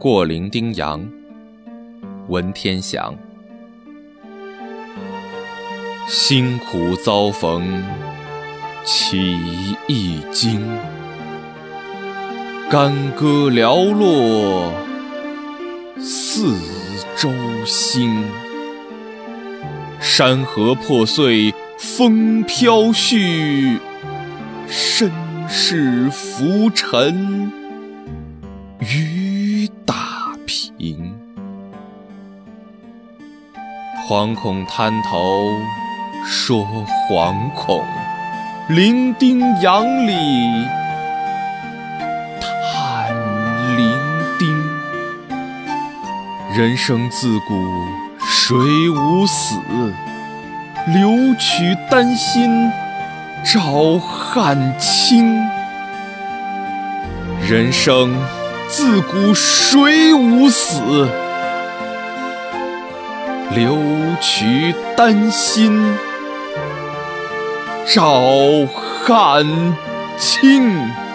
过零丁洋，文天祥。辛苦遭逢起一经，干戈寥落四周星。山河破碎风飘絮，身世浮沉雨惶恐滩头说惶恐，零丁洋里叹零丁。人生自古谁无死？留取丹心照汗青。人生自古谁无死？留取丹心照汗青。